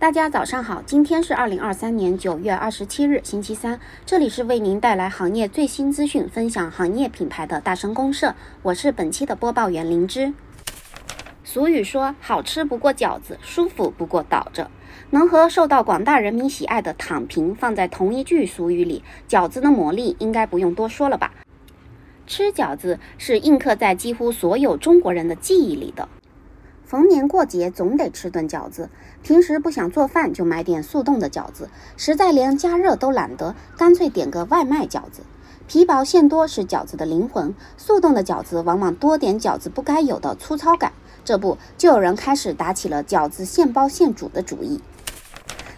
大家早上好，今天是二零二三年九月二十七日，星期三。这里是为您带来行业最新资讯、分享行业品牌的大声公社，我是本期的播报员灵芝。俗语说：“好吃不过饺子，舒服不过倒着。”能和受到广大人民喜爱的“躺平”放在同一句俗语里，饺子的魔力应该不用多说了吧？吃饺子是印刻在几乎所有中国人的记忆里的。逢年过节总得吃顿饺子，平时不想做饭就买点速冻的饺子，实在连加热都懒得，干脆点个外卖饺子。皮薄馅多是饺子的灵魂，速冻的饺子往往多点饺子不该有的粗糙感。这不，就有人开始打起了饺子现包现煮的主意。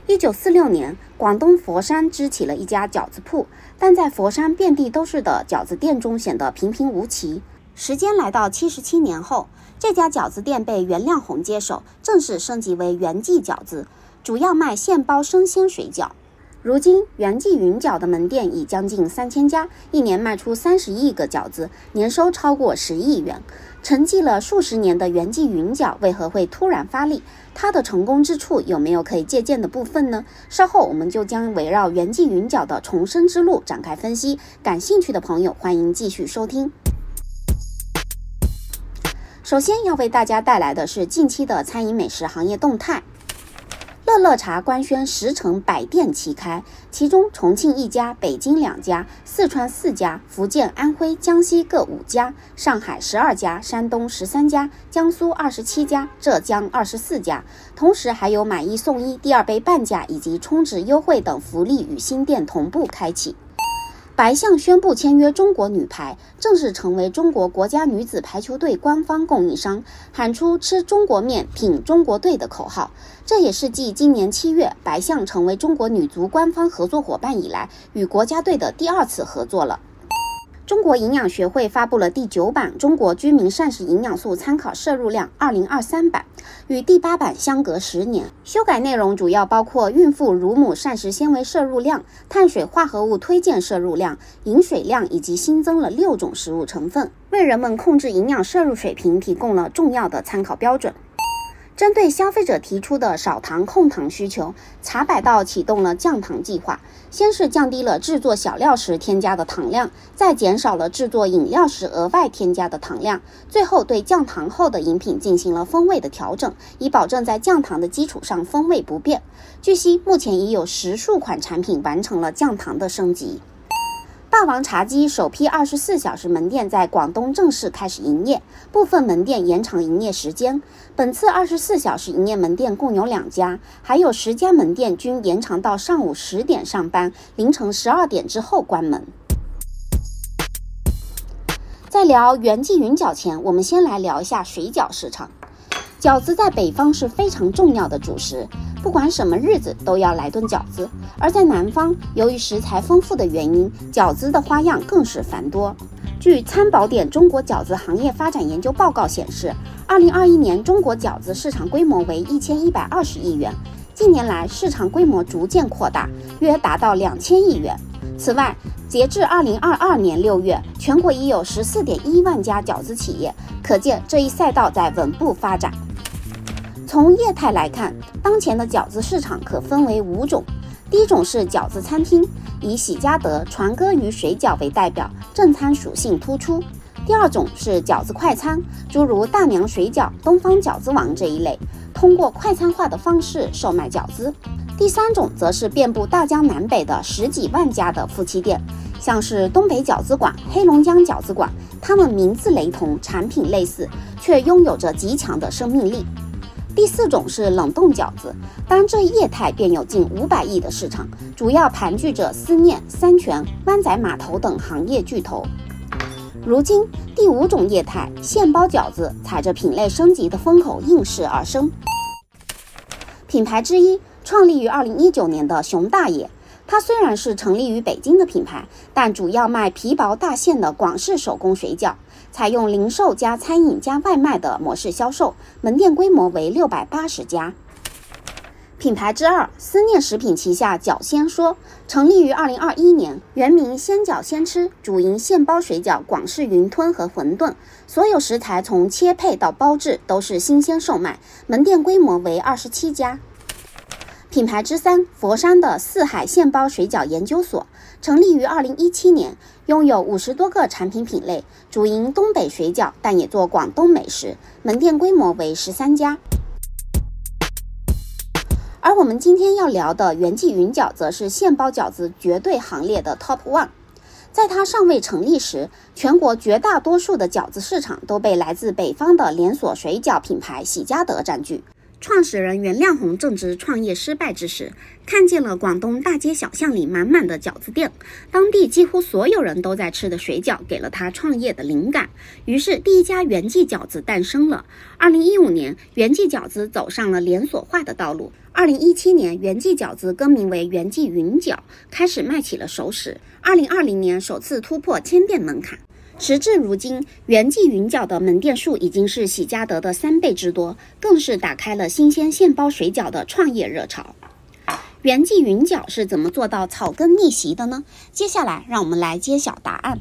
一九四六年，广东佛山支起了一家饺子铺，但在佛山遍地都是的饺子店中显得平平无奇。时间来到七十七年后，这家饺子店被袁亮红接手，正式升级为袁记饺子，主要卖现包生鲜水饺。如今，袁记云饺的门店已将近三千家，一年卖出三十亿个饺子，年收超过十亿元。沉寂了数十年的袁记云饺为何会突然发力？它的成功之处有没有可以借鉴的部分呢？稍后我们就将围绕袁记云饺的重生之路展开分析。感兴趣的朋友，欢迎继续收听。首先要为大家带来的是近期的餐饮美食行业动态。乐乐茶官宣十城百店齐开，其中重庆一家、北京两家、四川四家、福建、安徽、江西各五家、上海十二家、山东十三家、江苏二十七家、浙江二十四家，同时还有买一送一、第二杯半价以及充值优惠等福利与新店同步开启。白象宣布签约中国女排，正式成为中国国家女子排球队官方供应商，喊出“吃中国面，品中国队”的口号。这也是继今年七月白象成为中国女足官方合作伙伴以来，与国家队的第二次合作了。中国营养学会发布了第九版《中国居民膳食营养素参考摄入量（二零二三版）》，与第八版相隔十年。修改内容主要包括孕妇乳母膳食纤维摄入量、碳水化合物推荐摄入量、饮水量，以及新增了六种食物成分，为人们控制营养摄入水平提供了重要的参考标准。针对消费者提出的少糖控糖需求，茶百道启动了降糖计划。先是降低了制作小料时添加的糖量，再减少了制作饮料时额外添加的糖量，最后对降糖后的饮品进行了风味的调整，以保证在降糖的基础上风味不变。据悉，目前已有十数款产品完成了降糖的升级。霸王茶姬首批二十四小时门店在广东正式开始营业，部分门店延长营业时间。本次二十四小时营业门店共有两家，还有十家门店均延长到上午十点上班，凌晨十二点之后关门。在聊元记云饺前，我们先来聊一下水饺市场。饺子在北方是非常重要的主食，不管什么日子都要来顿饺子。而在南方，由于食材丰富的原因，饺子的花样更是繁多。据参宝点中国饺子行业发展研究报告显示，二零二一年中国饺子市场规模为一千一百二十亿元，近年来市场规模逐渐扩大，约达到两千亿元。此外，截至二零二二年六月，全国已有十四点一万家饺子企业，可见这一赛道在稳步发展。从业态来看，当前的饺子市场可分为五种。第一种是饺子餐厅，以喜家德、传歌鱼水饺为代表，正餐属性突出。第二种是饺子快餐，诸如大娘水饺、东方饺子王这一类，通过快餐化的方式售卖饺子。第三种则是遍布大江南北的十几万家的夫妻店，像是东北饺子馆、黑龙江饺子馆，它们名字雷同，产品类似，却拥有着极强的生命力。第四种是冷冻饺子，单这业态便有近五百亿的市场，主要盘踞着思念、三全、湾仔码头等行业巨头。如今，第五种业态现包饺子踩着品类升级的风口应势而生。品牌之一，创立于二零一九年的熊大爷，它虽然是成立于北京的品牌，但主要卖皮薄大馅的广式手工水饺。采用零售加餐饮加外卖的模式销售，门店规模为六百八十家。品牌之二，思念食品旗下饺先说，成立于二零二一年，原名先饺先吃，主营现包水饺、广式云吞和馄饨，所有食材从切配到包制都是新鲜售卖，门店规模为二十七家。品牌之三，佛山的四海现包水饺研究所成立于二零一七年，拥有五十多个产品品类，主营东北水饺，但也做广东美食，门店规模为十三家。而我们今天要聊的元记云饺，则是现包饺子绝对行列的 Top One。在它尚未成立时，全国绝大多数的饺子市场都被来自北方的连锁水饺品牌喜家德占据。创始人袁亮红正值创业失败之时，看见了广东大街小巷里满满的饺子店，当地几乎所有人都在吃的水饺，给了他创业的灵感。于是，第一家元记饺子诞生了。二零一五年，元记饺子走上了连锁化的道路。二零一七年，元记饺子更名为元记云饺，开始卖起了熟食。二零二零年，首次突破千店门槛。时至如今，元记云饺的门店数已经是喜家德的三倍之多，更是打开了新鲜现包水饺的创业热潮。元记云饺是怎么做到草根逆袭的呢？接下来，让我们来揭晓答案。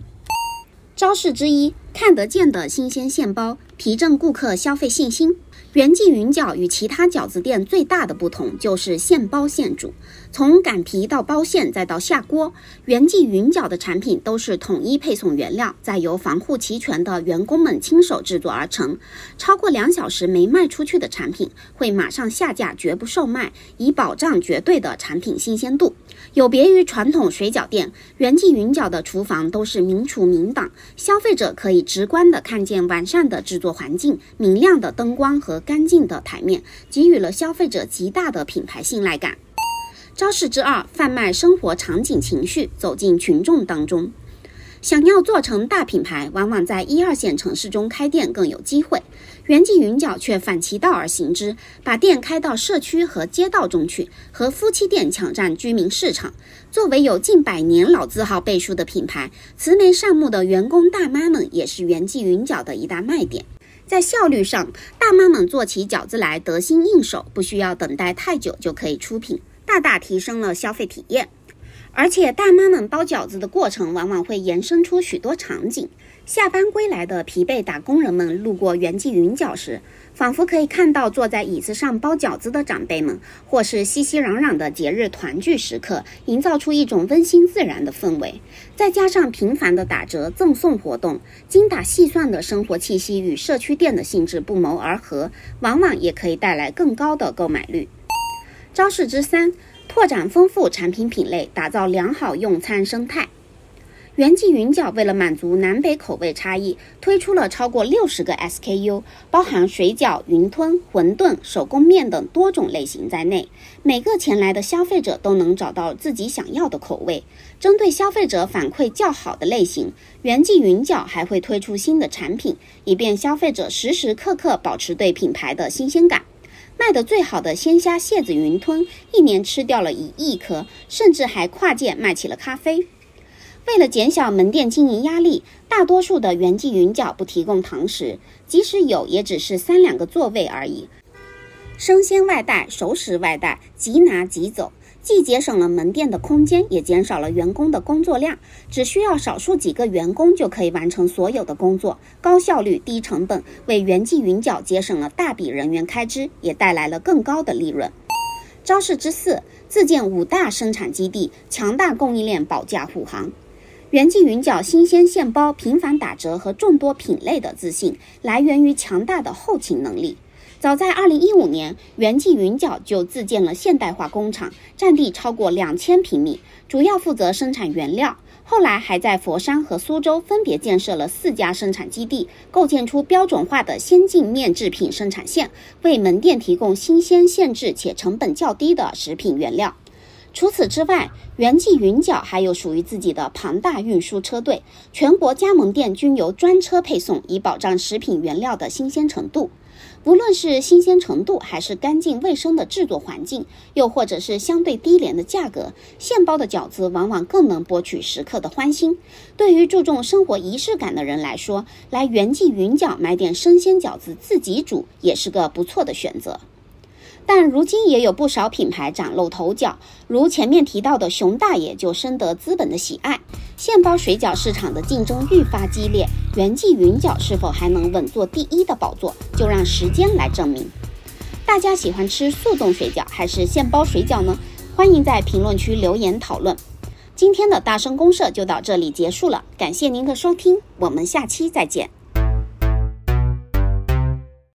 招式之一，看得见的新鲜现包，提振顾客消费信心。元记云饺与其他饺子店最大的不同就是现包现煮，从擀皮到包馅再到下锅，元记云饺的产品都是统一配送原料，再由防护齐全的员工们亲手制作而成。超过两小时没卖出去的产品会马上下架，绝不售卖，以保障绝对的产品新鲜度。有别于传统水饺店，元记云饺的厨房都是明厨明档，消费者可以直观的看见完善的制作环境、明亮的灯光和。干净的台面，给予了消费者极大的品牌信赖感。招式之二，贩卖生活场景情绪，走进群众当中。想要做成大品牌，往往在一二线城市中开店更有机会。元记云饺却反其道而行之，把店开到社区和街道中去，和夫妻店抢占居民市场。作为有近百年老字号背书的品牌，慈眉善目的员工大妈们也是元记云饺的一大卖点。在效率上，大妈们做起饺子来得心应手，不需要等待太久就可以出品，大大提升了消费体验。而且，大妈们包饺子的过程往往会延伸出许多场景。下班归来的疲惫打工人们路过元记云饺时，仿佛可以看到坐在椅子上包饺子的长辈们，或是熙熙攘攘的节日团聚时刻，营造出一种温馨自然的氛围。再加上频繁的打折赠送活动，精打细算的生活气息与社区店的性质不谋而合，往往也可以带来更高的购买率。招式之三，拓展丰富产品品类，打造良好用餐生态。元记云饺为了满足南北口味差异，推出了超过六十个 SKU，包含水饺、云吞、馄饨、手工面等多种类型在内。每个前来的消费者都能找到自己想要的口味。针对消费者反馈较好的类型，元记云饺还会推出新的产品，以便消费者时时刻刻保持对品牌的新鲜感。卖得最好的鲜虾蟹子云吞，一年吃掉了一亿颗，甚至还跨界卖起了咖啡。为了减小门店经营压力，大多数的原记云饺不提供堂食，即使有，也只是三两个座位而已。生鲜外带、熟食外带，即拿即走，既节省了门店的空间，也减少了员工的工作量。只需要少数几个员工就可以完成所有的工作，高效率、低成本，为元记云饺节省了大笔人员开支，也带来了更高的利润。招式之四，自建五大生产基地，强大供应链，保驾护航。元记云饺新鲜现包、频繁打折和众多品类的自信，来源于强大的后勤能力。早在2015年，元记云饺就自建了现代化工厂，占地超过两千平米，主要负责生产原料。后来还在佛山和苏州分别建设了四家生产基地，构建出标准化的先进面制品生产线，为门店提供新鲜现制且成本较低的食品原料。除此之外，元记云饺还有属于自己的庞大运输车队，全国加盟店均由专车配送，以保障食品原料的新鲜程度。无论是新鲜程度，还是干净卫生的制作环境，又或者是相对低廉的价格，现包的饺子往往更能博取食客的欢心。对于注重生活仪式感的人来说，来元记云饺买点生鲜饺子自己煮，也是个不错的选择。但如今也有不少品牌崭露头角，如前面提到的熊大爷就深得资本的喜爱。现包水饺市场的竞争愈发激烈，元记云饺是否还能稳坐第一的宝座，就让时间来证明。大家喜欢吃速冻水饺还是现包水饺呢？欢迎在评论区留言讨论。今天的大声公社就到这里结束了，感谢您的收听，我们下期再见。